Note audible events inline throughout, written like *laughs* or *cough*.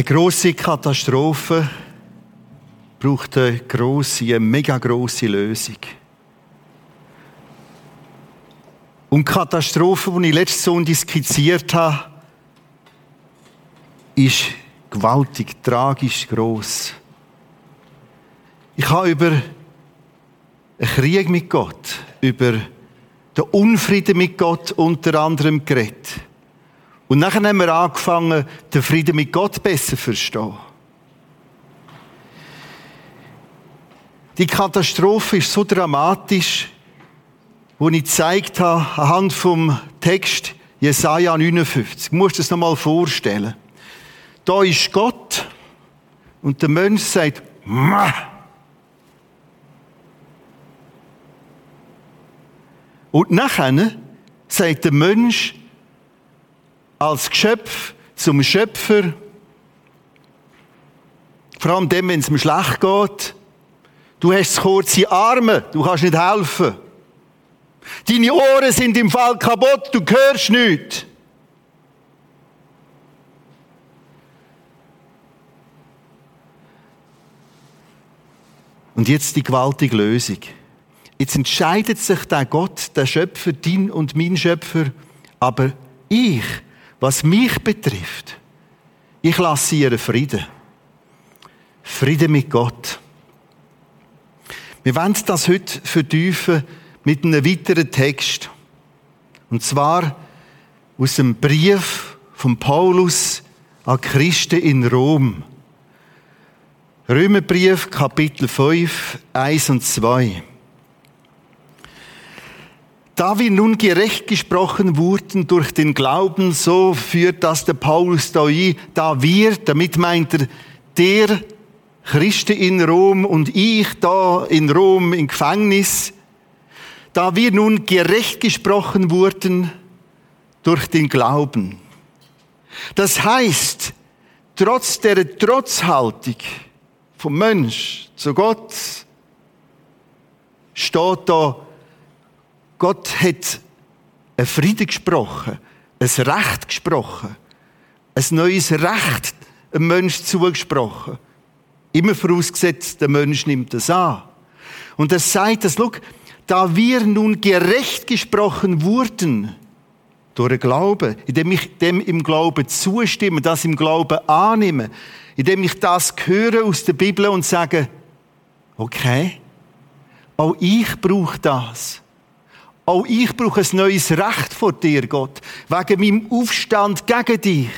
Eine grosse Katastrophe braucht eine grosse, eine mega grosse Lösung. Und die Katastrophe, die ich letzte Sonntag skizziert habe, ist gewaltig, tragisch, gross. Ich habe über einen Krieg mit Gott, über den Unfrieden mit Gott unter anderem geredet. Und nachher haben wir angefangen, den Frieden mit Gott besser zu verstehen. Die Katastrophe ist so dramatisch, wo ich gezeigt habe, anhand vom Text Jesaja 59. Du musst es noch mal vorstellen. Da ist Gott und der Mensch sagt, Mah! Und nachher sagt der Mensch als Geschöpf zum Schöpfer, vor allem dem, wenn es ihm schlecht geht, du hast kurze Arme, du kannst nicht helfen. Deine Ohren sind im Fall kaputt, du hörst nichts. Und jetzt die gewaltige Lösung. Jetzt entscheidet sich der Gott, der Schöpfer, dein und mein Schöpfer, aber ich, was mich betrifft, ich lasse ihren Frieden. Frieden mit Gott. Wir wollen das heute vertiefen mit einem weiteren Text. Und zwar aus dem Brief von Paulus an Christen in Rom. Römerbrief, Kapitel 5, 1 und 2. Da wir nun gerecht gesprochen wurden durch den Glauben, so führt das der Paulus da ein, da wir, damit meint er, der Christen in Rom und ich da in Rom im Gefängnis, da wir nun gerecht gesprochen wurden durch den Glauben. Das heißt, trotz der Trotzhaltung vom Mensch zu Gott steht da, Gott hat ein Frieden gesprochen, ein Recht gesprochen, ein neues Recht einem Mensch zugesprochen. Immer vorausgesetzt, der Mensch nimmt das an. Und er sagt, dass, schau, da wir nun gerecht gesprochen wurden, durch den Glauben, indem ich dem im Glauben zustimme, das im Glauben annehme, indem ich das höre aus der Bibel und sage, okay, auch ich brauche das. Auch ich brauche ein neues Recht vor dir, Gott, wegen meinem Aufstand gegen dich.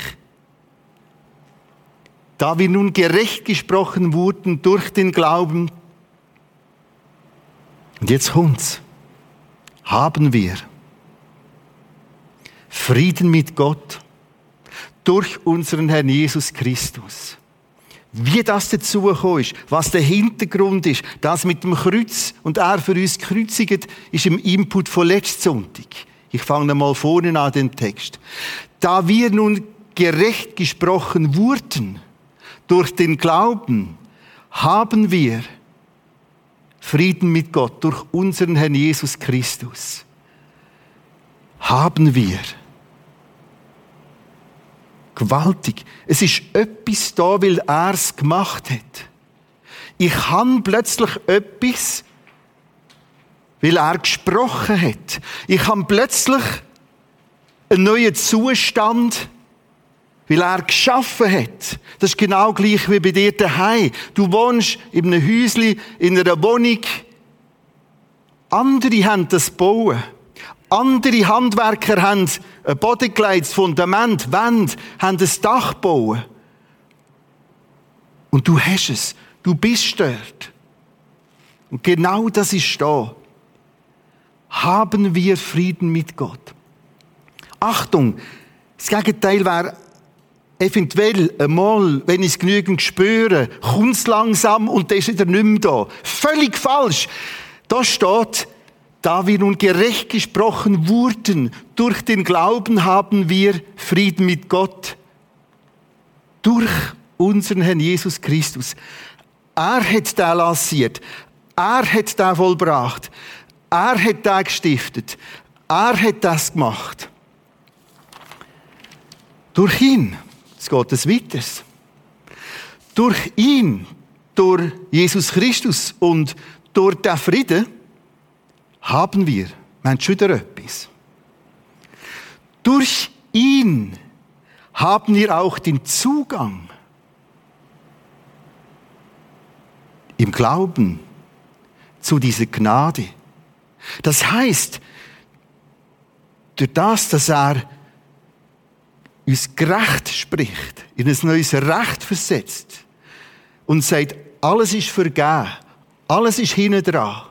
Da wir nun gerecht gesprochen wurden durch den Glauben, und jetzt kommt's. Haben wir Frieden mit Gott durch unseren Herrn Jesus Christus. Wie das dazu ist, was der Hintergrund ist, das mit dem Kreuz und er für uns gekreuzigt, ist im Input von letzten Sonntag. Ich fange mal vorne an den Text. Da wir nun gerecht gesprochen wurden durch den Glauben, haben wir Frieden mit Gott durch unseren Herrn Jesus Christus. Haben wir. Gewaltig. Es ist etwas da, weil er es gemacht hat. Ich habe plötzlich etwas, weil er gesprochen hat. Ich habe plötzlich einen neuen Zustand, weil er geschaffen hat. Das ist genau gleich wie bei dir daheim. Du wohnst in einem Häuschen, in einer Wohnung. Andere haben das bauen. Andere Handwerker haben ein das Fundament, Wände, haben ein Dach bauen. Und du hast es. Du bist dort. Und genau das ist da. Haben wir Frieden mit Gott? Achtung, das Gegenteil wäre eventuell einmal, wenn ich es genügend spüre, kommt es langsam und dann ist wieder nicht mehr da. Völlig falsch. Da steht, da wir nun gerecht gesprochen wurden, durch den Glauben haben wir Frieden mit Gott. Durch unseren Herrn Jesus Christus. Er hat da lanciert. Er hat da vollbracht. Er hat da gestiftet. Er hat das gemacht. Durch ihn. Es geht es weiter. Durch ihn, durch Jesus Christus und durch den Frieden haben wir, haben schon wieder etwas. Durch ihn haben wir auch den Zugang im Glauben zu dieser Gnade. Das heißt, durch das, dass er uns gerecht spricht, in ein neues Recht versetzt und sagt, alles ist vergeben, alles ist hinten dran,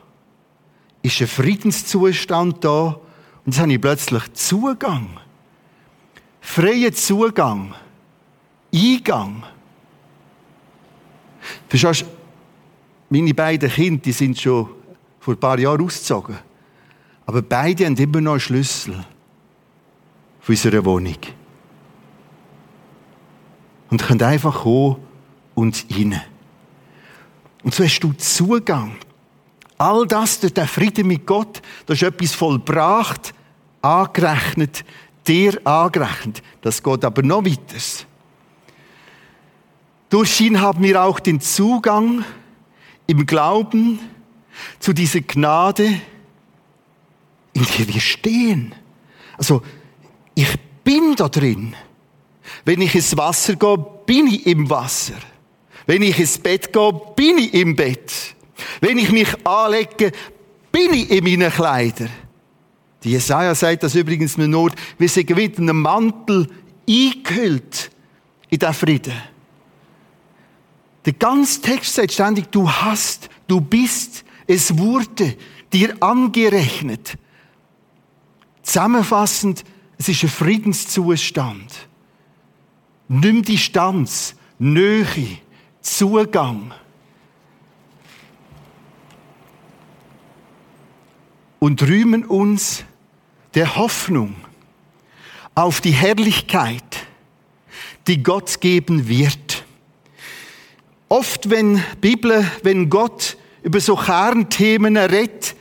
ist ein Friedenszustand da und jetzt habe ich plötzlich Zugang. Freien Zugang. Eingang. Verstehst du? Meine beiden Kinder, die sind schon vor ein paar Jahren ausgezogen. Aber beide haben immer noch einen Schlüssel für unsere Wohnung. Und können einfach kommen und rein. Und so hast du Zugang. All das durch den Frieden mit Gott, das ist etwas vollbracht, angerechnet, dir angerechnet. Das geht aber noch weiter. Durch ihn haben wir auch den Zugang im Glauben zu dieser Gnade, in der wir stehen. Also, ich bin da drin. Wenn ich ins Wasser gehe, bin ich im Wasser. Wenn ich ins Bett gehe, bin ich im Bett. Wenn ich mich anlege, bin ich in meinen Kleidern. Die Jesaja sagt das übrigens nur, wir sind mit einem Mantel eingehüllt in den Frieden. Der ganze Text sagt ständig, du hast, du bist, es wurde dir angerechnet. Zusammenfassend, es ist ein Friedenszustand. Nimm Distanz, Nähe, Zugang. Und rühmen uns der Hoffnung auf die Herrlichkeit, die Gott geben wird. Oft, wenn Bibel, wenn Gott über so Kernthemen redet,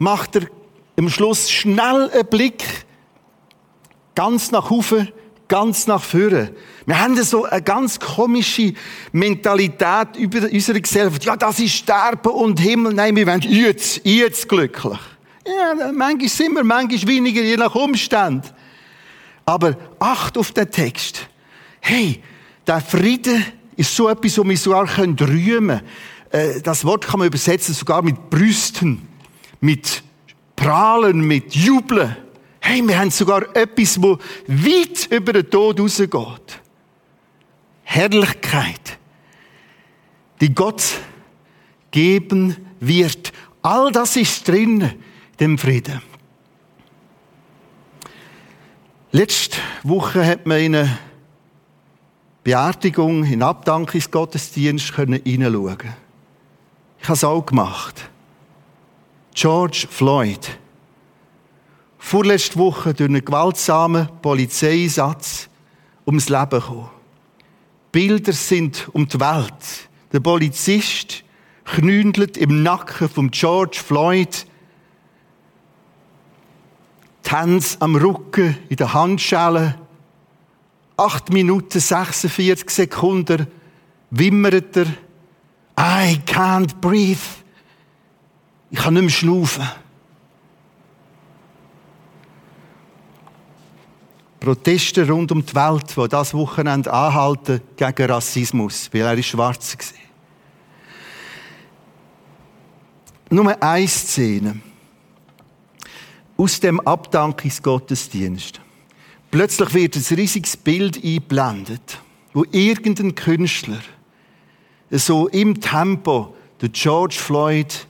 macht er im Schluss schnell einen Blick ganz nach oben, ganz nach vorne. Wir haben so eine ganz komische Mentalität über unsere Gesellschaft. Ja, das ist Sterben und Himmel. Nein, wir wollen jetzt, jetzt glücklich. Ja, manchmal sind wir, manchmal weniger, je nach Umstand. Aber acht auf den Text. Hey, der Friede ist so etwas, wo wir sogar rühmen können. Äh, das Wort kann man übersetzen sogar mit Brüsten, mit Prahlen, mit Jubeln. Hey, wir haben sogar etwas, wo weit über den Tod rausgeht. Herrlichkeit, die Gott geben wird. All das ist drin, in dem Frieden. Letzte Woche hat man in eine Beerdigung, in Abdankungsgottesdienst hineinschauen Ich habe es auch gemacht. George Floyd. Vorletzte Woche durch einen gewaltsamen Polizeieinsatz ums Leben gekommen. Bilder sind um die Welt. Der Polizist knündelt im Nacken von George Floyd. Tanz am Rücken, in der Handschelle. Acht Minuten 46 Sekunden wimmert er. I can't breathe. Ich kann nicht mehr schnaufen. Proteste rund um die Welt, die das Wochenende anhalten gegen Rassismus, weil er schwarz war. Nur eine Szene aus dem Abdankungsgottesdienst. Plötzlich wird ein riesiges Bild eingeblendet, wo irgendein Künstler so im Tempo der George Floyd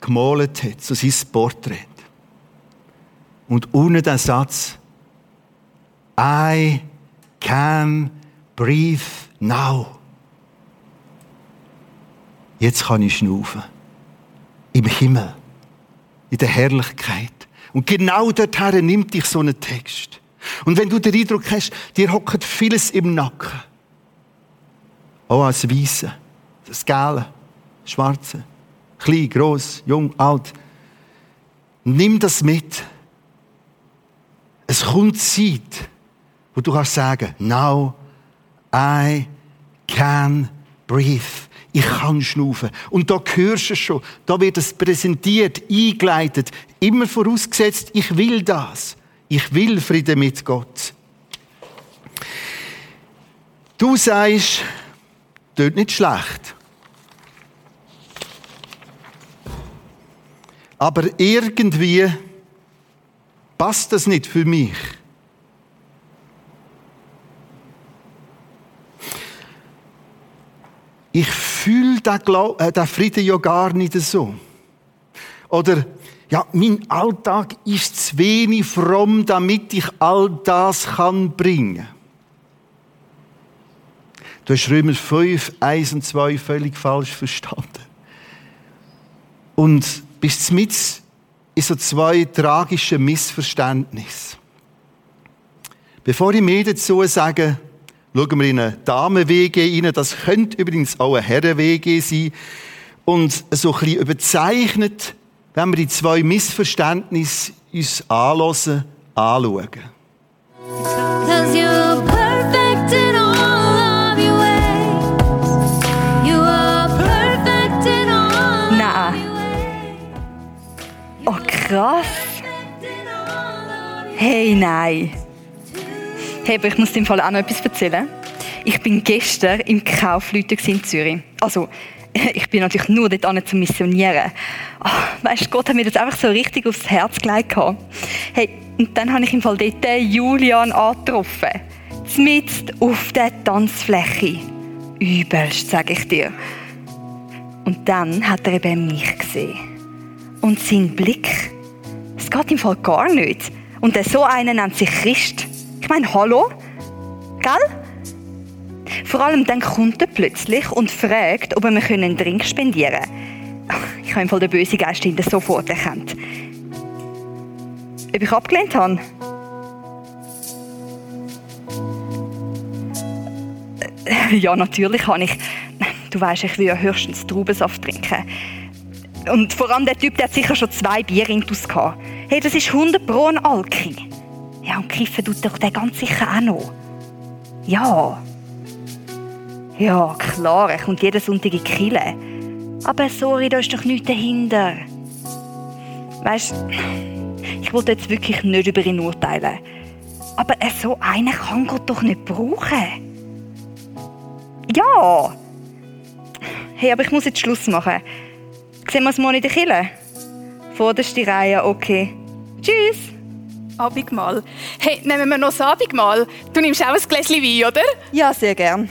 gemalt hat, so sein Porträt. Und ohne den Satz, I can breathe now. Jetzt kann ich schnaufen. Im Himmel. In der Herrlichkeit. Und genau dorthin nimmt dich so ein Text. Und wenn du den Eindruck hast, dir hockt vieles im Nacken. Auch als Weisse, das Gelbe, Schwarze, klein, groß, jung, alt. Nimm das mit. Es kommt Zeit, wo du kannst sagen, now I can breathe. Ich kann schnaufen. Und da hörst du es schon. Da wird es präsentiert, eingeleitet. Immer vorausgesetzt, ich will das. Ich will Frieden mit Gott. Du sagst, tut nicht schlecht. Aber irgendwie passt das nicht für mich. Ich fühle den, äh, den Frieden ja gar nicht so. Oder, ja, mein Alltag ist zu wenig fromm, damit ich all das kann bringen. Du hast Römer 5, 1 und 2 völlig falsch verstanden. Und bist mit in so zwei tragischen Missverständnissen. Bevor ich mehr dazu sage, schauen wir in eine Damenwege rein. Das könnte übrigens auch ein Herrenwege sein. Und so ein bisschen überzeichnet, wenn wir die zwei Missverständnisse uns anhören, anschauen. Oh, krass. Hey, nein. Hey, aber ich muss dem Fall auch noch etwas erzählen. Ich bin gestern im Kaufleuten in Zürich. Also, *laughs* ich bin natürlich nur dort zum Missionieren. Oh, weißt, Gott hat mir das einfach so richtig aufs Herz gelegt. Hey, und dann habe ich im Fall dort Julian angetroffen. Zmitzt auf der Tanzfläche. Übelst, sage ich dir. Und dann hat er eben mich gesehen. Und sein Blick, es geht im Fall gar nicht. Und so einer nennt sich Christ. Meine, hallo? Gell? Vor allem dann kommt er plötzlich und fragt, ob wir einen Drink spendieren können. Ich habe im den bösen Geist hinter sofort erkannt. Ob ich abgelehnt habe? Äh, ja, natürlich habe ich. Du weißt, ich will ja höchstens Traubensaft trinken. Und vor allem der Typ, der hat sicher schon zwei Bier intus. Hey, das ist 100 Pro ein Alki. Ja, und kiffen tut doch der ganz sicher auch noch. Ja. Ja, klar, er kommt jeden Sonntag in die. Aber sorry, da ist doch nichts dahinter. Weißt ich wollte jetzt wirklich nicht über ihn urteilen. Aber so einen kann Gott doch nicht brauchen. Ja. Hey, aber ich muss jetzt Schluss machen. Sehen wir uns morgen in der Kille? Vorderste Reihe, okay. Tschüss. Abendmahl. Hey, nehmen wir noch das Abendmahl? Du nimmst auch ein Gläschen Wein, oder? Ja, sehr gern.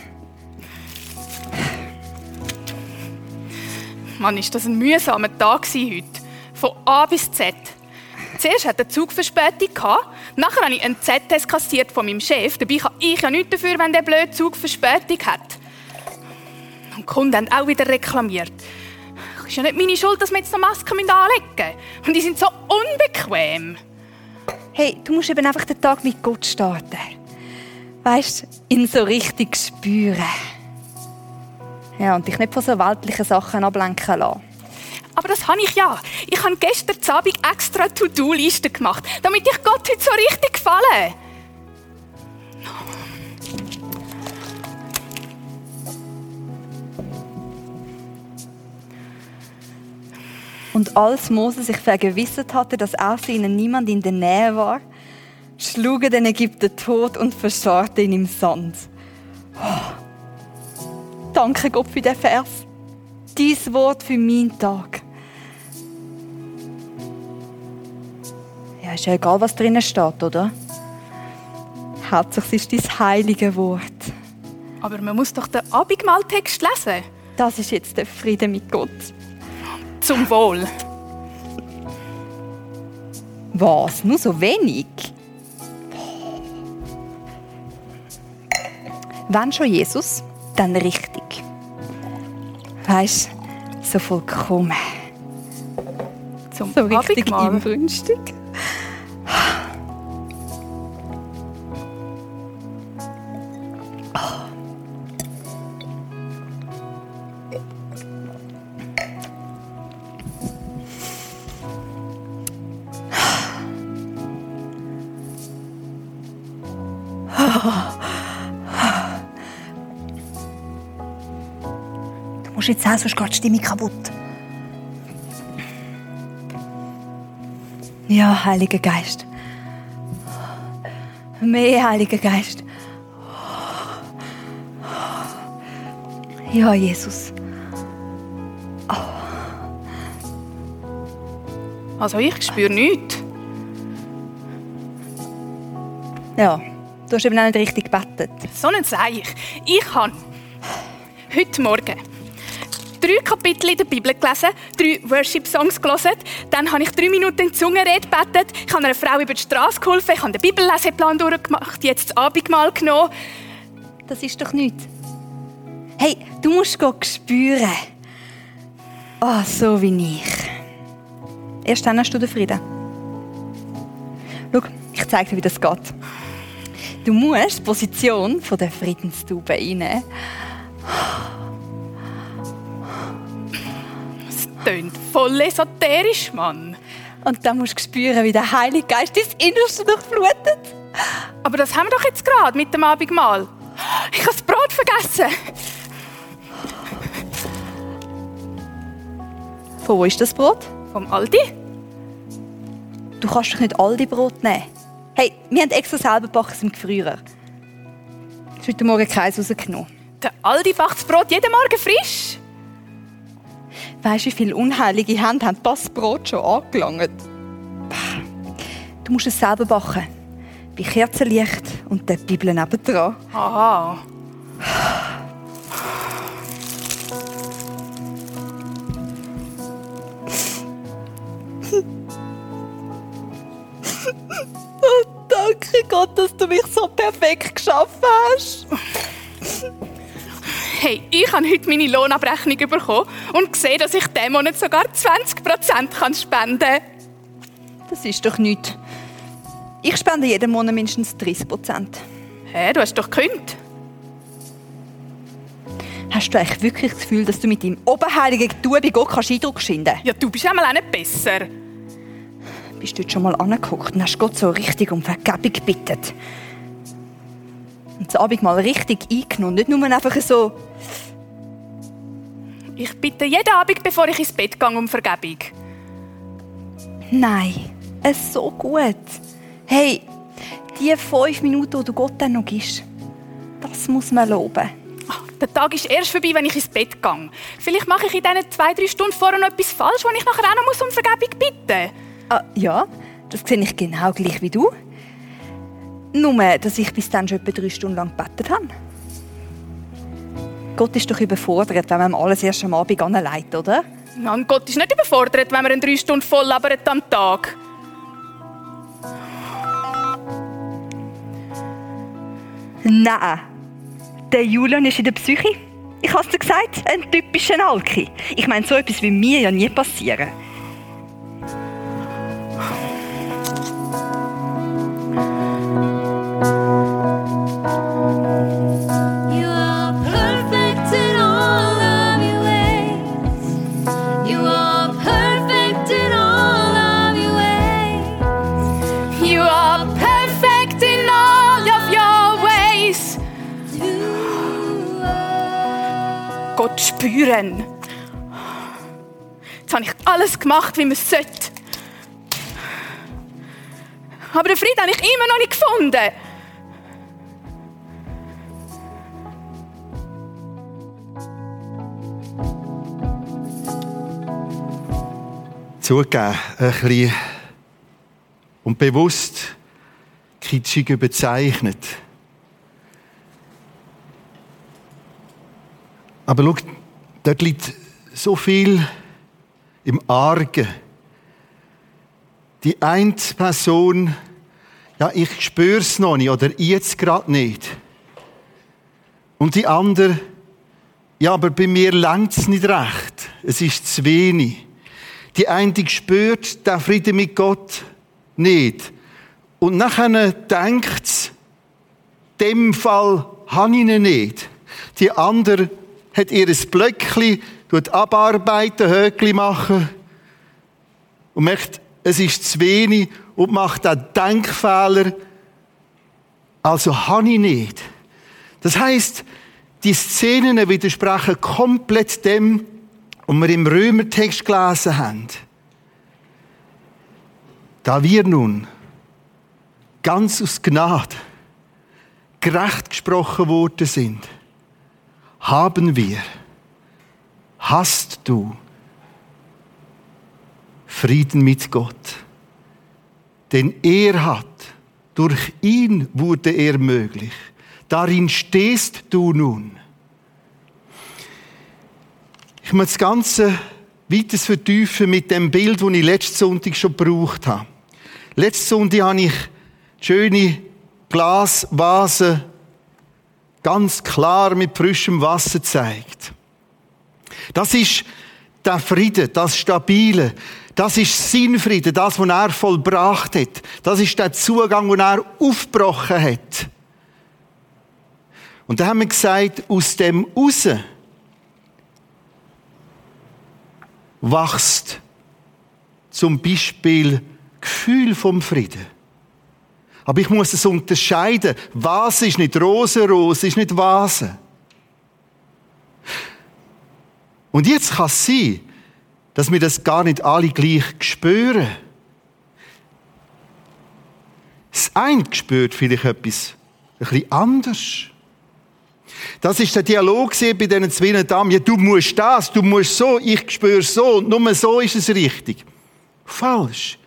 Mann, ist das ein mühsamer Tag heute. Von A bis Z. Zuerst hatte der Zug Verspätung Nachher habe ich einen Z-Test kassiert von meinem Chef. Dabei kann ich ja nichts dafür, wenn der blöde Zug Verspätung hat. Und die Kunden haben auch wieder reklamiert ist ja nicht meine Schuld, dass wir jetzt noch Masken anlegen müssen. Und die sind so unbequem. Hey, du musst eben einfach den Tag mit Gott starten. Weißt, ihn so richtig spüren. Ja, und dich nicht von so weltlichen Sachen ablenken lassen. Aber das habe ich ja. Ich habe gestern Abend extra To-Do-Liste gemacht, damit ich Gott heute so richtig gefalle. Und als Mose sich vergewissert hatte, dass außer ihnen niemand in der Nähe war, schlug er den Ägypter tot und verscharrte ihn im Sand. Oh. Danke Gott für den Vers. Dies Wort für meinen Tag. Ja, ist ja egal, was drinnen steht, oder? Hauptsächlich ist dein heilige Wort. Aber man muss doch den Abendmahltext lesen. Das ist jetzt der Friede mit Gott. Zum Wohl. Was? Nur so wenig? Wenn schon Jesus, dann richtig. Weißt so vollkommen. Zum so richtig Du musst jetzt auch, sonst geht die Stimme kaputt. Ja, Heiliger Geist. Mehr Heiliger Geist. Ja, Jesus. Also ich spüre nichts. Ja du hast eben auch nicht richtig gebetet. So ein Seich. Ich habe heute Morgen drei Kapitel in der Bibel gelesen, drei Worship-Songs gelesen, dann habe ich drei Minuten in die Zungenrede gebetet, ich habe einer Frau über die Straße geholfen, ich habe den Bibelleseplan durchgemacht, jetzt das Abendmahl genommen. Das ist doch nichts. Hey, du musst gehen spüren. Ah, so wie ich. Erst dann hast du den Frieden. Schau, ich zeige dir, wie das geht. Du musst die Position von der Friedenstube einnehmen. Das tönt voll esoterisch, Mann. Und dann musst du spüren, wie der Heilige Geist dein Innerste durchflutet. Aber das haben wir doch jetzt gerade mit dem Abendmahl. Ich habe das Brot vergessen. Von wo ist das Brot? Vom Aldi? Du kannst doch nicht all die Brot nehmen. Hey, wir haben extra selber gebacken im Gefrierer. Habe heute Morgen keins rausgenommen. Der Aldi backt das Brot jeden Morgen frisch. Weißt du, wie viele unheilige Hände haben das Brot schon angelangt? Du musst es selber backen. Bei Kerzenlicht und der Bibel nebendran. Aha. *laughs* Danke Gott, dass du mich so perfekt geschaffen hast. Hey, ich habe heute meine Lohnabrechnung bekommen und gesehen, dass ich diesen Monat sogar 20% spenden kann. Das ist doch nichts. Ich spende jeden Monat mindestens 30 Prozent. Hä, du hast doch gekündigt. Hast du eigentlich wirklich das Gefühl, dass du mit deinem oberheiligen Getue bei Gott kannst Eindruck schinden Ja, du bist einmal auch nicht besser. Bist du dort schon mal angeguckt und hast Gott so richtig um Vergebung gebeten? Und das Abend mal richtig eingenommen, nicht nur einfach so... Ich bitte jeden Abend, bevor ich ins Bett gehe, um Vergebung. Nein, es so gut. Hey, die fünf Minuten, die du Gott dann noch gibst, das muss man loben. Der Tag ist erst vorbei, wenn ich ins Bett gehe. Vielleicht mache ich in diesen zwei, drei Stunden vorher noch etwas falsch, wo ich nachher auch noch muss um Vergebung bitten Ah, ja, das sehe ich genau gleich wie du. Nur, dass ich bis dann schon etwa drei Stunden lang gebetet habe. Gott ist doch überfordert, wenn man alles erst am Abend anleitet, oder? Und Gott ist nicht überfordert, wenn man drei Stunden voll labert am Tag. Nein. Der Julian ist in der Psyche. Ich habe es dir gesagt, ein typischer Alki. Ich meine, so etwas will mir ja nie passieren. Spüren. Jetzt habe ich alles gemacht, wie man es sollte. Aber den Frieden habe ich immer noch nicht gefunden. zugeben, ein bisschen und bewusst kitschig überzeichnet. Aber schau, dort liegt so viel im Argen. Die eine Person, ja, ich spüre es noch nicht oder jetzt gerade nicht. Und die andere, ja, aber bei mir längt es nicht recht. Es ist zu wenig. Die eine spürt den Frieden mit Gott nicht. Und nachher denkt es, dem Fall habe ich ihn nicht. Die andere hat ihr Blöckchen, tut abarbeiten, Höckli machen und merkt, es ist zu wenig und macht einen Denkfehler. Also habe ich nicht. Das heißt, die Szenen widersprechen komplett dem, was wir im Römertext gelesen haben. Da wir nun ganz aus Gnade gerecht gesprochen worden sind, haben wir, hast du Frieden mit Gott. Denn er hat, durch ihn wurde er möglich. Darin stehst du nun. Ich möchte das Ganze weiter vertiefen mit dem Bild, das ich letzten Sonntag schon gebraucht habe. Letzten Sonntag habe ich schöne Glasvase ganz klar mit frischem Wasser gezeigt. Das ist der Friede, das Stabile. Das ist sein Friede, das, was er vollbracht hat. Das ist der Zugang, den er aufgebrochen hat. Und da haben wir gesagt, aus dem raus wächst zum Beispiel Gefühl vom Frieden. Aber ich muss es unterscheiden. Was ist nicht Rosenrose, ist nicht Vase. Und jetzt kann es sein, dass wir das gar nicht alle gleich spüren. Das eine spürt vielleicht etwas ein bisschen anders. Das ist der Dialog bei diesen zwei Damen. Ja, du musst das, du musst so, ich spüre so und nur so ist es richtig. Falsch.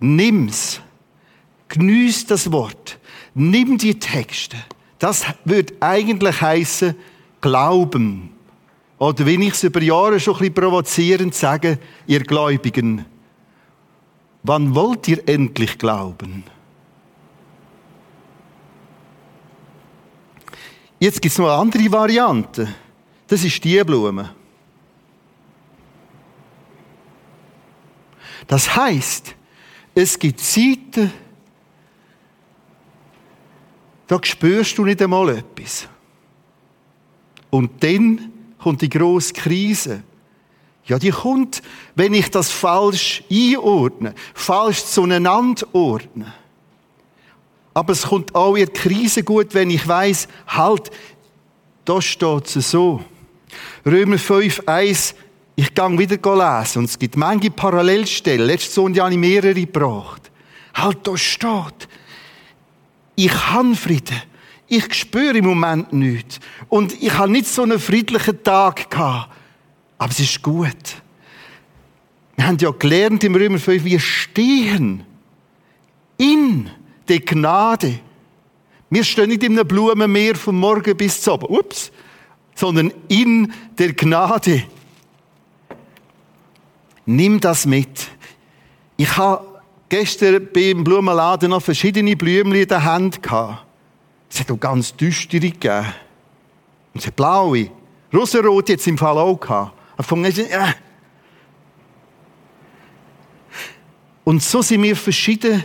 Nimm's. Geniess das Wort. Nimm die Texte. Das würde eigentlich heißen Glauben. Oder wenn ich es über Jahre schon ein bisschen provozierend sage, ihr Gläubigen, wann wollt ihr endlich glauben? Jetzt gibt es noch eine andere Variante. Das ist die Blume. Das heißt, es gibt Zeiten, da spürst du nicht einmal etwas. Und dann kommt die grosse Krise. Ja, die kommt, wenn ich das falsch einordne, falsch zueinander ordne. Aber es kommt auch in der Krise gut, wenn ich weiß, halt, da steht es so. Römer 5, 1, ich gehe wieder lesen und es gibt manche Parallelstellen. Letztes Sonntag habe ich mehrere gebracht. Halt, da steht, ich habe Frieden. Ich spüre im Moment nichts. Und ich habe nicht so einen friedlichen Tag gehabt. Aber es ist gut. Wir haben ja gelernt im Römer 5, wir stehen in der Gnade. Wir stehen nicht in einem Blumenmeer vom Morgen bis zum Abend. Ups. Sondern in der Gnade. Nimm das mit. Ich habe gestern beim Blumenladen noch verschiedene Blümchen in der Hand gehabt. Es hat auch ganz düstere gegeben. Und es hat blaue. Rosenrot jetzt im Fall auch gehabt. Von, äh. Und so sind wir verschieden,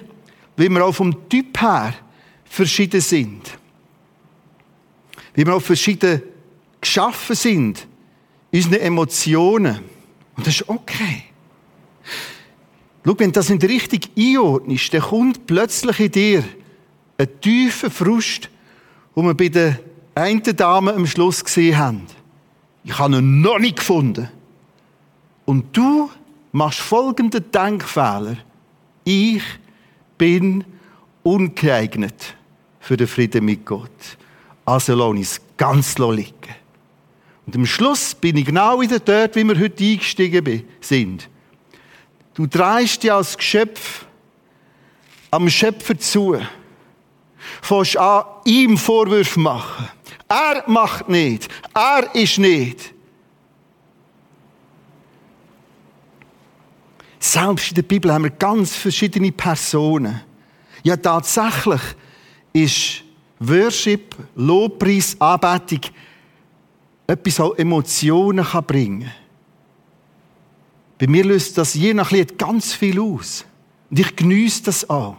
wie wir auch vom Typ her verschieden sind. Wie wir auch verschieden geschaffen sind. Unsere Emotionen. Und das ist okay. Schau, wenn du das nicht richtig einordnest, dann kommt plötzlich in dir ein tiefer Frust, wo wir bei der einen Dame am Schluss gesehen haben. Ich habe ihn noch nicht gefunden. Und du machst folgenden Denkfehler. Ich bin ungeeignet für den Frieden mit Gott. Also lass es ganz liegen. Und am Schluss bin ich genau wieder dort, wie wir heute eingestiegen sind. Du drehst dich als Geschöpf am Schöpfer zu. Fängst an, ihm Vorwürfe machen. Er macht nicht. Er ist nicht. Selbst in der Bibel haben wir ganz verschiedene Personen. Ja, tatsächlich ist Worship, Lobpreis, Anbetung etwas, was Emotionen bringen kann. Bei mir löst das je nach Lied ganz viel aus. Und ich genieße das auch.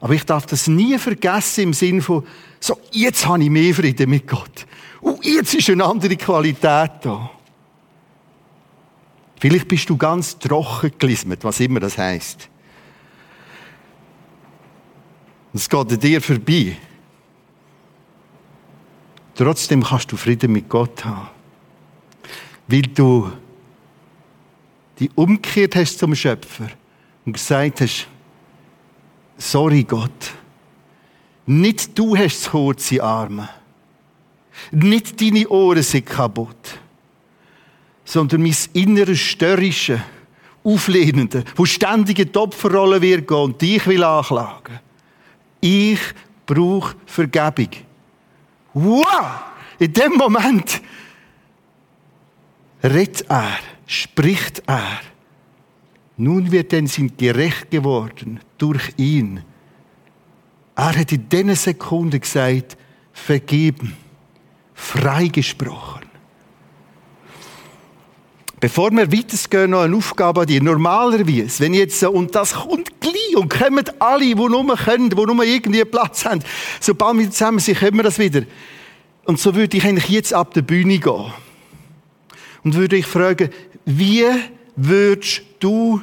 Aber ich darf das nie vergessen im Sinne von, so, jetzt habe ich mehr Frieden mit Gott. Und jetzt ist eine andere Qualität da. Vielleicht bist du ganz trocken gelismet, was immer das heißt. Es geht an dir vorbei. Trotzdem kannst du Frieden mit Gott haben. Weil du die umgekehrt hast zum Schöpfer und gesagt hast, sorry Gott, nicht du hast kurze Arme, nicht deine Ohren sind kaputt, sondern mein inneres Störrische, Auflehnende, wo ständig in die Opferrolle wird gehen und dich will anklagen. Ich brauche Vergebung. Wow! In dem Moment redet er, spricht er. Nun wird denn sind gerecht geworden durch ihn. Er hat in diesen Sekunden gesagt, vergeben, freigesprochen. Bevor wir weitergehen, noch eine Aufgabe an dir. Normalerweise, wenn jetzt, und das kommt gleich, und kommen alle, die nur können, die nur irgendwie Platz haben, sobald wir zusammen sind, können wir das wieder. Und so würde ich eigentlich jetzt ab der Bühne gehen. Und würde ich fragen, wie würdest du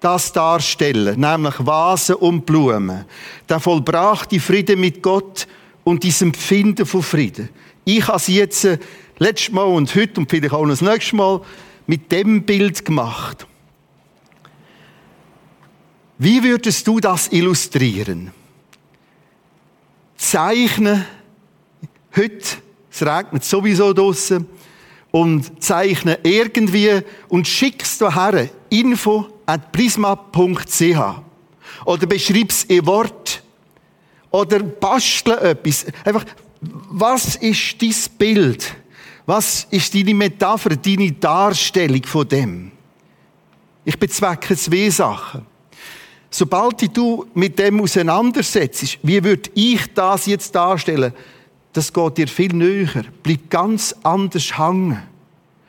das darstellen? Nämlich Vasen und Blumen. Der vollbrachte Frieden mit Gott und dieses Empfinden von Frieden. Ich habe es jetzt äh, letztes Mal und heute und vielleicht auch noch das nächste Mal mit dem Bild gemacht. Wie würdest du das illustrieren? Zeichne heute, es regnet sowieso draussen, und zeichne irgendwie und schickst daher info at prisma.ch oder beschreib's in Wort oder bastle etwas. Einfach, was ist dein Bild? Was ist deine Metapher, deine Darstellung von dem? Ich bezwecke zwei Sachen. Sobald du mit dem auseinandersetzt, wie würde ich das jetzt darstellen? Das geht dir viel näher, bleibt ganz anders hängen.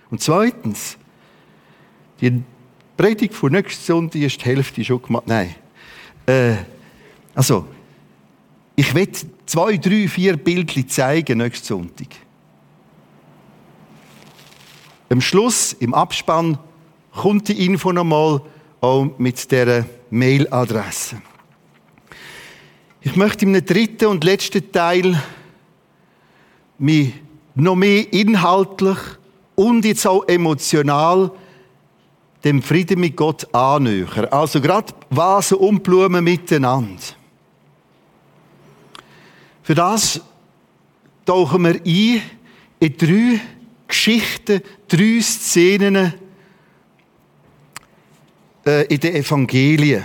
Und zweitens, die Predigt von nächsten Sonntag ist die Hälfte schon gemacht. Nein. Äh, also, ich will zwei, drei, vier Bildchen zeigen nächsten Sonntag. Am Schluss, im Abspann, kommt die Info nochmal auch mit dieser Mailadresse. Ich möchte im dritten und letzten Teil mich noch mehr inhaltlich und jetzt auch emotional dem Frieden mit Gott annähern. Also gerade Vasen und Blumen miteinander. Für das tauchen wir ein in drei Geschichten, drei Szenen äh, in den Evangelien.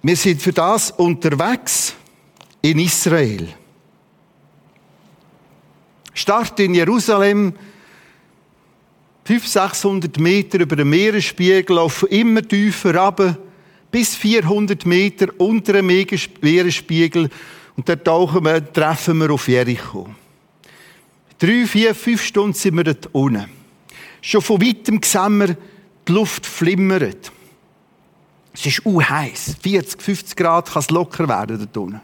Wir sind für das unterwegs in Israel. Start in Jerusalem, 500, 600 Meter über den Meeresspiegel, laufen immer tiefer runter, bis 400 Meter unter dem Meeresspiegel. Und dort tauchen wir, treffen wir auf Jericho. Drei, vier, fünf Stunden sind wir dort unten. Schon von weitem sehen wir, die Luft flimmert. Es ist u heiß, 40, 50 Grad kann es locker werden dort unten.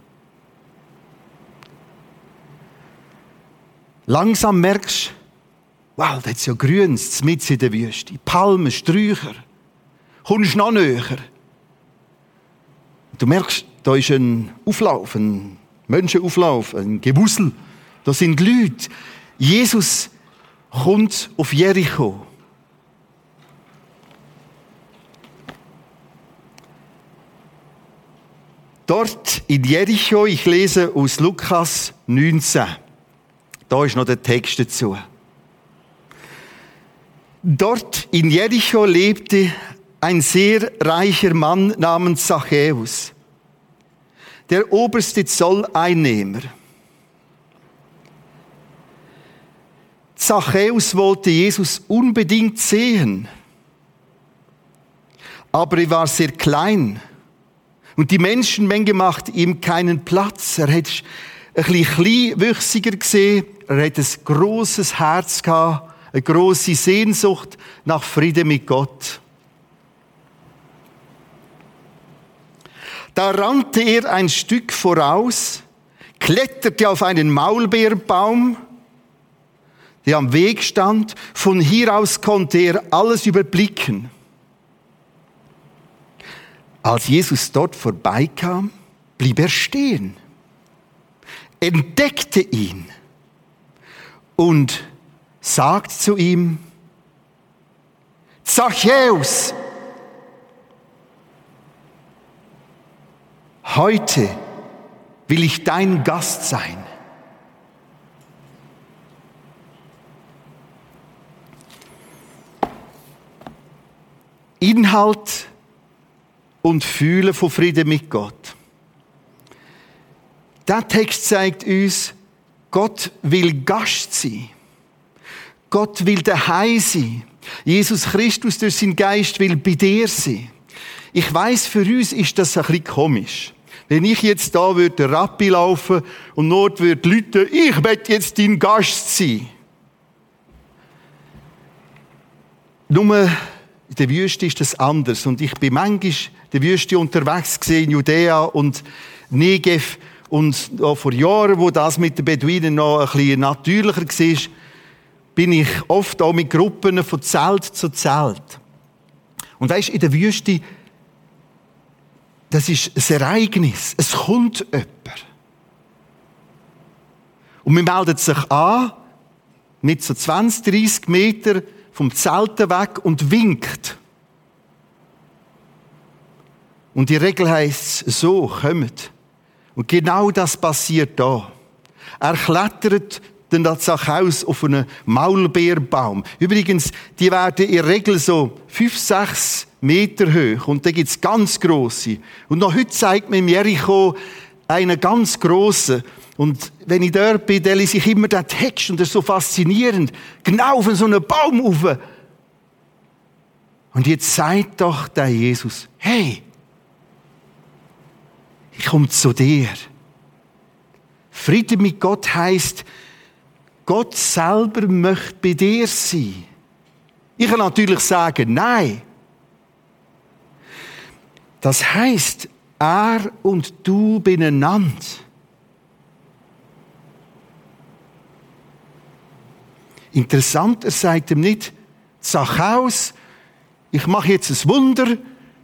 Langsam merkst wow, da hat ja Grüns mit in der Wüste. Palmen, Sträucher. Kommst noch näher. Du merkst, da ist ein Auflauf, ein Menschenauflauf, ein Gewusel. Da sind Leute. Jesus kommt auf Jericho. Dort in Jericho, ich lese aus Lukas 19. Da ist noch der Text dazu. Dort in Jericho lebte ein sehr reicher Mann namens Zachäus, der oberste Zolleinnehmer. Zachäus wollte Jesus unbedingt sehen, aber er war sehr klein und die Menschenmenge machte ihm keinen Platz. Er hat ein bisschen kleinwüchsiger gesehen, er hat ein großes Herz gehabt, eine große Sehnsucht nach Frieden mit Gott. Da rannte er ein Stück voraus, kletterte auf einen Maulbeerbaum, der am Weg stand. Von hier aus konnte er alles überblicken. Als Jesus dort vorbeikam, blieb er stehen. entdeckte ihn und sagt zu ihm, Zachäus, heute will ich dein Gast sein. Inhalt und Fühlen von Frieden mit Gott. Der Text zeigt uns, Gott will Gast sein. Gott will daheim sein. Jesus Christus durch seinen Geist will bei dir sein. Ich weiß, für uns ist das ein bisschen komisch. Wenn ich jetzt da würde Rappi laufen und dort würde Leute, ich möchte jetzt dein Gast sein. Nur in der Wüste ist das anders. Und ich bin manchmal in der Wüste unterwegs gesehen, in Judäa und Negev. Und auch vor Jahren, wo das mit den Beduinen noch ein bisschen natürlicher war, bin ich oft auch mit Gruppen von Zelt zu Zelt. Und weißt, in der Wüste, das ist ein Ereignis. Es kommt jemand. Und man meldet sich an, mit so 20, 30 Meter vom Zelt weg und winkt. Und die Regel heißt so, kommt. Und genau das passiert da. Er klettert das Zachäus auf einen Maulbeerbaum. Übrigens, die werden in der Regel so fünf, sechs Meter hoch und da gibt's ganz große. Und noch heute zeigt mir Jericho einen ganz großen. Und wenn ich dort bin, dann lese ich immer den Text und das ist so faszinierend. Genau auf so einen Baum rauf. Und jetzt sagt doch der Jesus, hey, ich komme zu dir. Friede mit Gott heißt, Gott selber möchte bei dir sein. Ich kann natürlich sagen, nein. Das heißt, er und du beieinander. Interessant, er sagt ihm nicht, Zachäus, ich mache jetzt ein Wunder,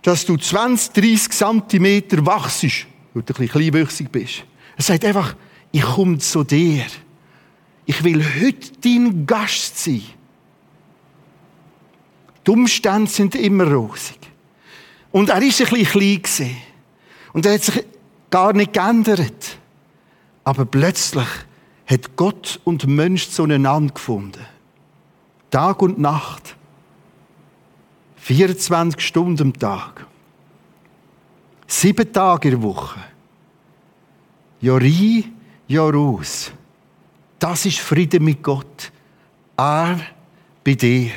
dass du 20, 30 Zentimeter wachst, weil du ein bisschen kleinwüchsig bist. Er sagt einfach, ich komme zu dir. Ich will heute dein Gast sein. Die Umstände sind immer rosig. Und er ist ein bisschen klein gewesen. Und er hat sich gar nicht geändert. Aber plötzlich hat Gott und Mensch zueinander gefunden. Tag und Nacht. 24 Stunden am Tag. Sieben Tage in der Woche. Jahr rein, Jahr raus. Das ist Friede mit Gott. Er bei dir.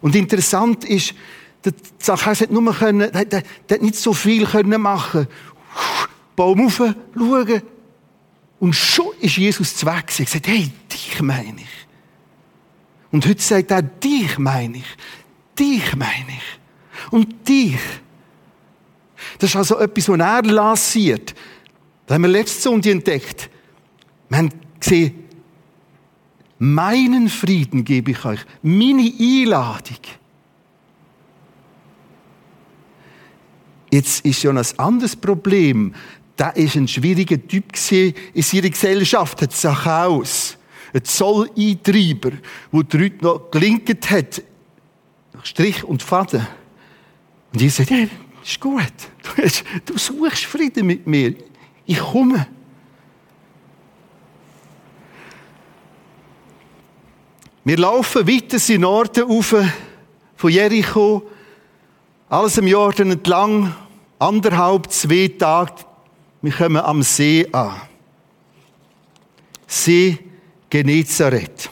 Und interessant ist, der Zachäus hat nur können, der, der, der hat nicht so viel können machen. Baum rauf, schauen. Und schon ist Jesus zu weg. Er sagt, hey, dich meine ich. Und heute sagt er, dich meine ich. Dich meine ich. Und dich. Das ist also etwas, was er lanciert. Das haben wir letzte Sonntag entdeckt. Wir haben gesehen, meinen Frieden gebe ich euch. Meine Einladung. Jetzt ist ja ein anderes Problem. Da ist ein schwieriger Typ in seiner Gesellschaft, hat Zachäus, ein Zolleintreiber, wo die Leute noch gelinkt hat, Strich und Faden. Und Jesus sagt, ja, ist gut. Du, du suchst Frieden mit mir. Ich komme. Wir laufen weiter in Norden auf von Jericho, alles im Jordan entlang, anderthalb, zwei Tage. Wir kommen am See an. See Genezareth.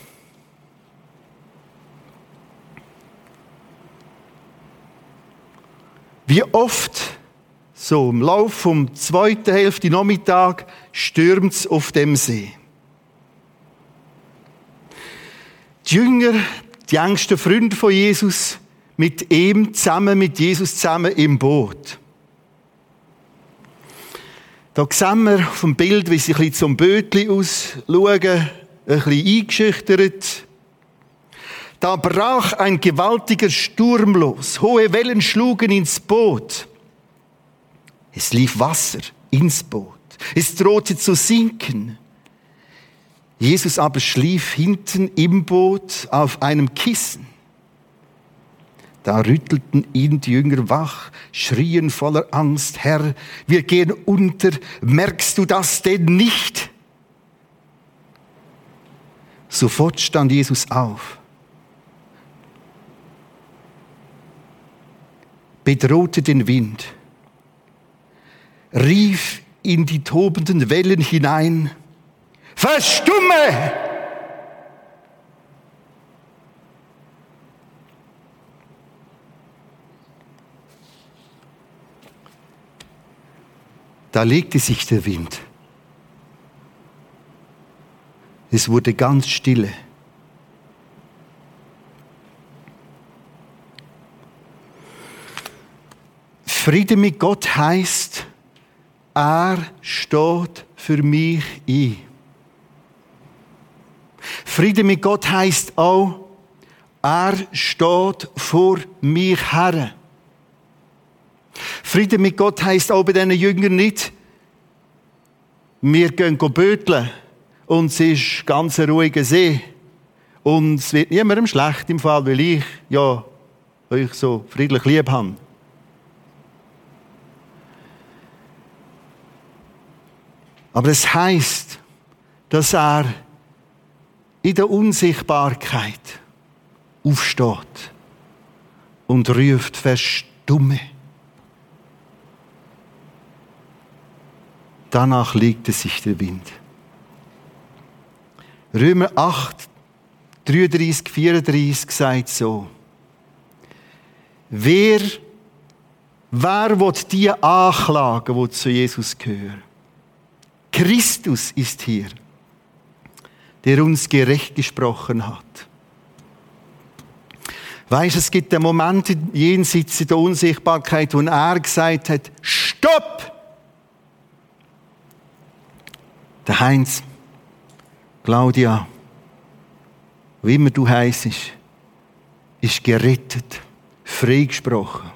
Wie oft, so im Lauf vom zweiten Hälfte Nachmittag, stürmt es auf dem See. Die Jünger, die engsten Freunde von Jesus, mit ihm zusammen, mit Jesus zusammen im Boot. Da sehen wir auf dem Bild, wie sie ein bisschen zum Bötli ausschauen, ein bisschen eingeschüchtert. Da brach ein gewaltiger Sturm los. Hohe Wellen schlugen ins Boot. Es lief Wasser ins Boot. Es drohte zu sinken. Jesus aber schlief hinten im Boot auf einem Kissen. Da rüttelten ihn die Jünger wach, schrien voller Angst, Herr, wir gehen unter, merkst du das denn nicht? Sofort stand Jesus auf, bedrohte den Wind, rief in die tobenden Wellen hinein, Verstumme! Da legte sich der Wind. Es wurde ganz stille. Friede mit Gott heißt, er steht für mich ein. Friede mit Gott heißt auch, er steht vor mich her. Friede mit Gott heißt auch bei diesen Jüngern nicht, wir gehen böteln und es ist ganz ein ruhiger See. Und es wird niemandem schlecht im Fall, weil ich ja euch so friedlich lieb habe. Aber es heißt, dass er in der Unsichtbarkeit aufsteht und ruft, verstumme. Danach legte sich der Wind. Römer 8, 33, 34 sagt so. Wer, wer will die anklagen, die zu Jesus gehören? Christus ist hier, der uns gerecht gesprochen hat. Weißt, es gibt einen Moment jenseits der Unsichtbarkeit, wo er gesagt hat, Stopp! Der Heinz, Claudia, wie immer du heisst, ist gerettet, freigesprochen.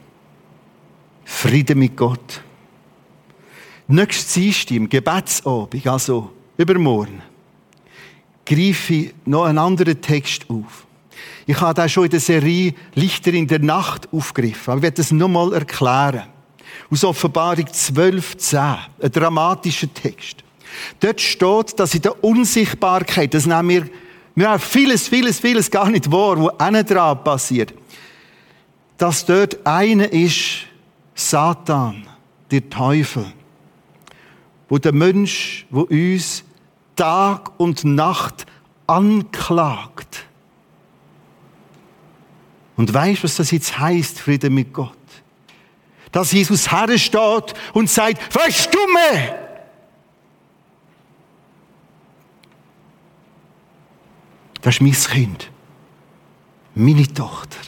Friede mit Gott. Nächstes Dienstag im Gebetsabend, also übermorgen, greife ich noch einen anderen Text auf. Ich habe da schon in der Serie Lichter in der Nacht aufgegriffen, aber ich werde das nochmal erklären. Aus Offenbarung 12,10, ein dramatischer Text. Dort steht, dass in der Unsichtbarkeit, das nehmen wir, wir haben vieles, vieles, vieles gar nicht wahr, wo innen dran passiert, dass dort einer ist, Satan, der Teufel, wo der Mensch, wo uns Tag und Nacht anklagt. Und weißt, was das jetzt heißt, Friede mit Gott? Dass Jesus hersteht und sagt, verstumme! Das ist mein Kind, meine Tochter,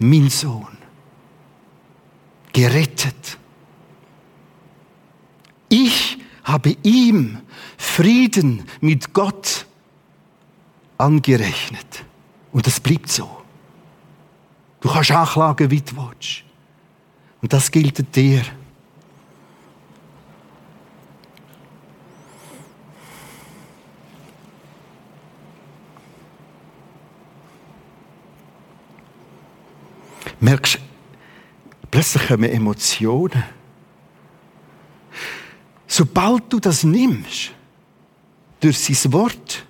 mein Sohn. Gerettet. Ich habe ihm Frieden mit Gott angerechnet. Und das bleibt so. Du kannst anklagen, wie du willst. Und das gilt dir. Merkst, plötzlich kommen Emotionen. Sobald du das nimmst, durch sein Wort,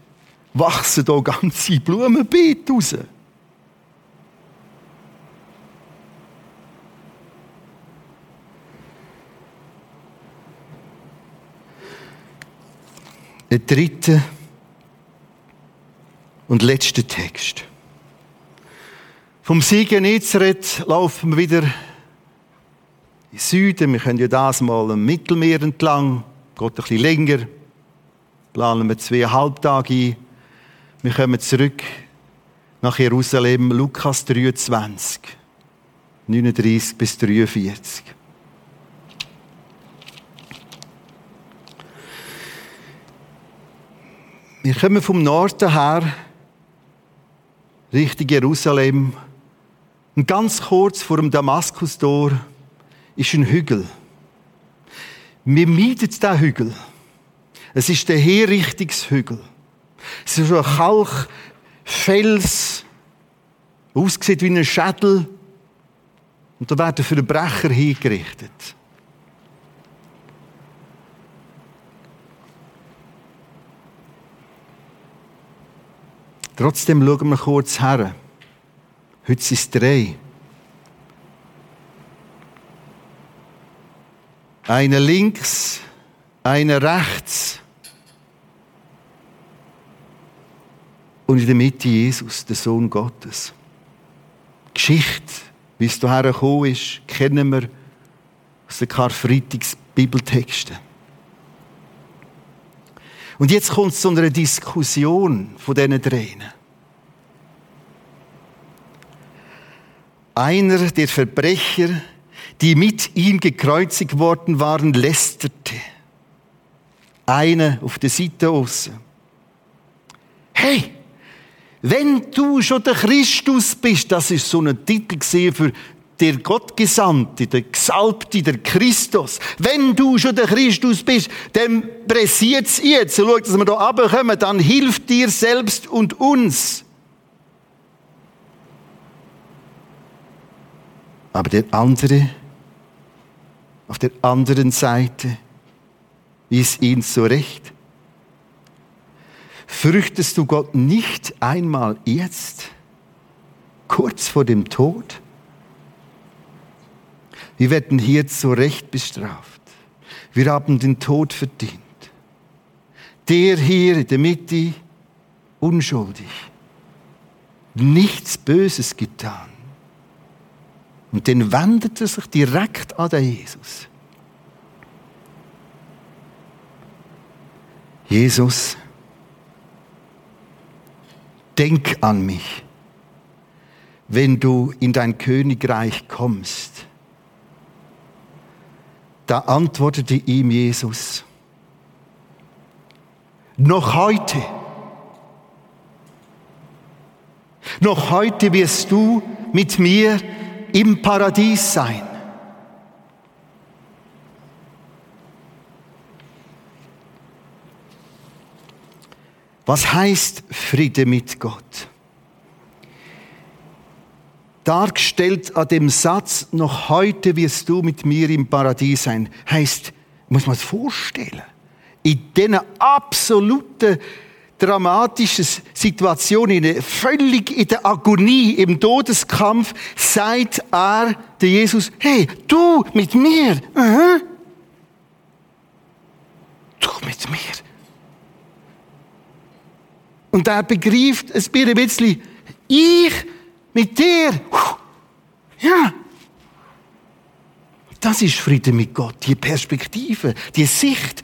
wachsen da ganze Blumenbeete raus. Der dritte und letzte Text. Vom See Genezareth laufen wir wieder in Süden. Wir können ja das mal am Mittelmeer entlang, geht ein bisschen länger. Planen wir zweieinhalb Tage ein. Wir kommen zurück nach Jerusalem, Lukas 23, 39 bis 43. Wir kommen vom Norden her, Richtung Jerusalem. Und ganz kurz vor dem Damaskustor ist ein Hügel. Wir meiden diesen Hügel. Es ist der Herrichtungshügel. Es ist so ein Kalkfels, aussieht wie ein Schädel. Und da werden Verbrecher hingerichtet. Trotzdem schauen wir kurz her. Heute sind es drei. Einer links, einer rechts. Und in der Mitte Jesus, der Sohn Gottes. Die Geschichte, wie es hierher gekommen ist, kennen wir aus den Karfreitags-Bibeltexten. Und jetzt kommt es zu einer Diskussion von diesen Tränen. Einer der Verbrecher, die mit ihm gekreuzigt worden waren, lästerte. Einer auf der Seite außen. Hey, wenn du schon der Christus bist, das ist so ein Titel für der Gottgesandte, der Gesalbte, der Christus. Wenn du schon der Christus bist, dann pressiert's jetzt. So schaut, dass wir da runterkommen, dann hilft dir selbst und uns. Aber der andere, auf der anderen Seite, wies ihn zurecht. Fürchtest du Gott nicht einmal jetzt, kurz vor dem Tod? Wir werden hier zu Recht bestraft. Wir haben den Tod verdient. Der hier in der Mitte, unschuldig, nichts Böses getan. Und dann wendet er sich direkt an den Jesus. Jesus, denk an mich, wenn du in dein Königreich kommst. Da antwortete ihm Jesus, noch heute, noch heute wirst du mit mir im Paradies sein. Was heißt Friede mit Gott? Dargestellt an dem Satz, noch heute wirst du mit mir im Paradies sein, heißt, muss man es vorstellen, in diesen absoluten dramatischen Situationen, völlig in der Agonie, im Todeskampf, sagt er, der Jesus, hey, du mit mir, aha. du mit mir. Und er begreift es ein bisschen, ich mit dir, ja. Das ist Friede mit Gott, die Perspektive, die Sicht,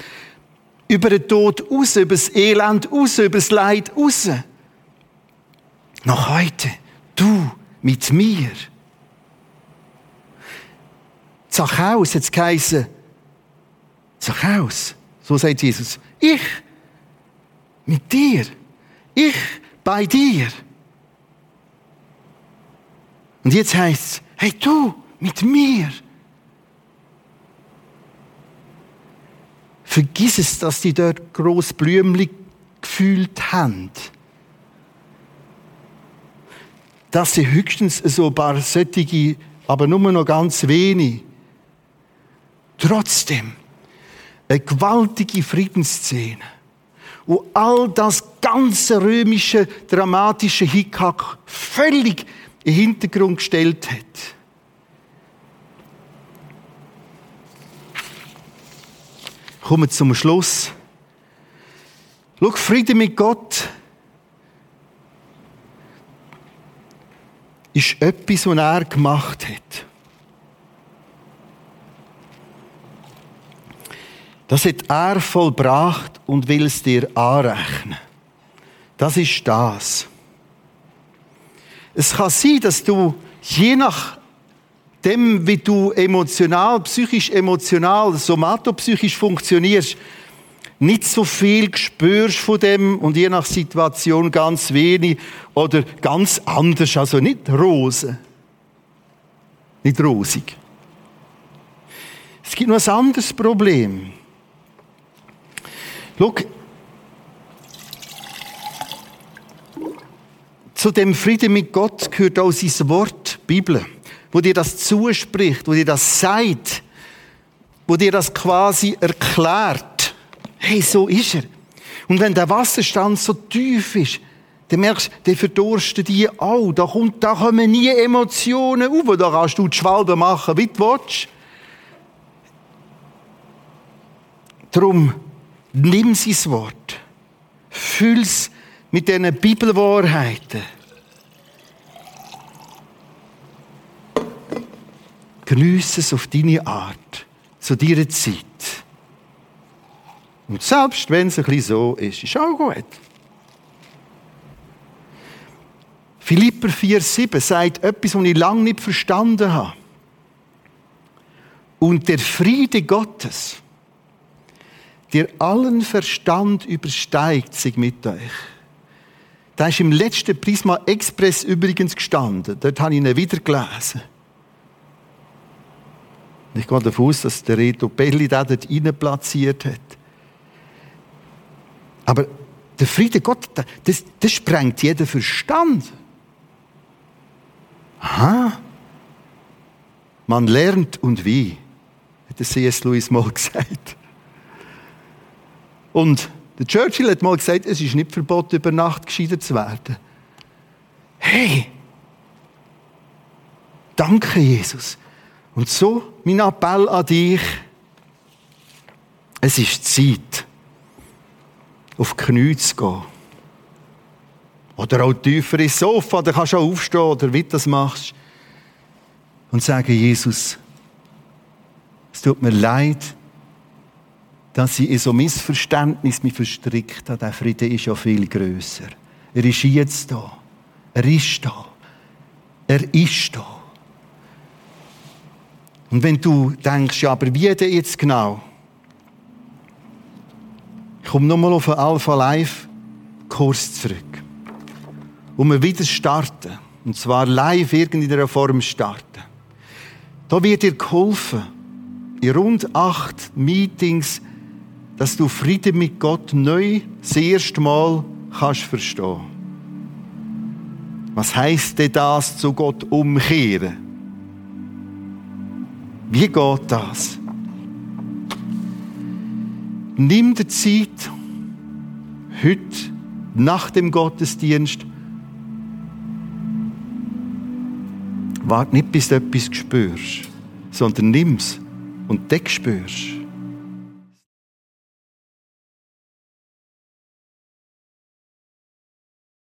über den Tod raus, über das Elend raus, über das Leid raus. Noch heute, du mit mir. Zachäus hat es geheißen, Zachäus, so sagt Jesus, ich mit dir, ich bei dir. Und jetzt heißt es, hey du mit mir. Vergiss es, dass die dort gross Blümchen gefühlt haben. Dass sie höchstens so ein paar solche, aber nur noch ganz wenig. Trotzdem, eine gewaltige Friedensszene, wo all das ganze römische, dramatische Hickhack völlig in den Hintergrund gestellt hat. Kommen zum Schluss. Schau, Friede mit Gott ist etwas, was er gemacht hat. Das hat er vollbracht und will es dir anrechnen. Das ist das. Es kann sein, dass du je nach dem, wie du emotional, psychisch, emotional, somatopsychisch funktionierst, nicht so viel spürst von dem und je nach Situation ganz wenig oder ganz anders, also nicht rose, nicht rosig. Es gibt noch ein anderes Problem. Schau, zu dem Frieden mit Gott gehört auch sein Wort, die Bibel, wo dir das zuspricht, wo dir das sagt, wo dir das quasi erklärt. Hey, so ist er. Und wenn der Wasserstand so tief ist, dann merkst du, der verdurstet die auch. Da, kommt, da kommen nie Emotionen auf. Da kannst du die Schwalbe machen, wie du willst. Darum, nimm sein Wort. Füll's mit diesen Bibelwahrheiten. Geniesse es auf deine Art, zu deiner Zeit. Und selbst wenn es ein bisschen so ist, ist auch gut. Philipper 4,7 sagt etwas, was ich lange nicht verstanden habe. Und der Friede Gottes, der allen Verstand übersteigt, sich mit euch. Da ist im letzten Prisma Express übrigens gestanden. Dort habe ich ihn wieder gelesen. Und Ich gehe davon aus, dass der Reto Belli da dort rein platziert hat. Aber der Friede Gott, das, das sprengt jeden Verstand. Aha. Man lernt und wie, hat der C.S. Lewis mal *laughs* gesagt. Und der Churchill hat mal gesagt, es ist nicht verboten, über Nacht gescheitert zu werden. Hey! Danke, Jesus. Und so mein Appell an dich. Es ist Zeit, auf die Knie zu gehen. Oder auch tiefer ins Sofa, da kannst du auch aufstehen oder wie du das machst. Und sagen, Jesus, es tut mir leid, dass ich in so Missverständnis mich verstrickt habe. Der Friede ist ja viel grösser. Er ist jetzt da. Er ist da. Er ist da. Und wenn du denkst, ja, aber wie denn jetzt genau? Ich komme nochmal auf den Alpha Live Kurs zurück. Wo wir wieder starten. Und zwar live irgendeiner Form starten. Da wird dir geholfen, in rund acht Meetings, dass du Frieden mit Gott neu das erste Mal kannst verstehen. Was heißt denn das, zu Gott umkehren? Wie geht das? Nimm dir Zeit, heute nach dem Gottesdienst, warte nicht, bis du etwas spürst, sondern nimm's und dann spürst.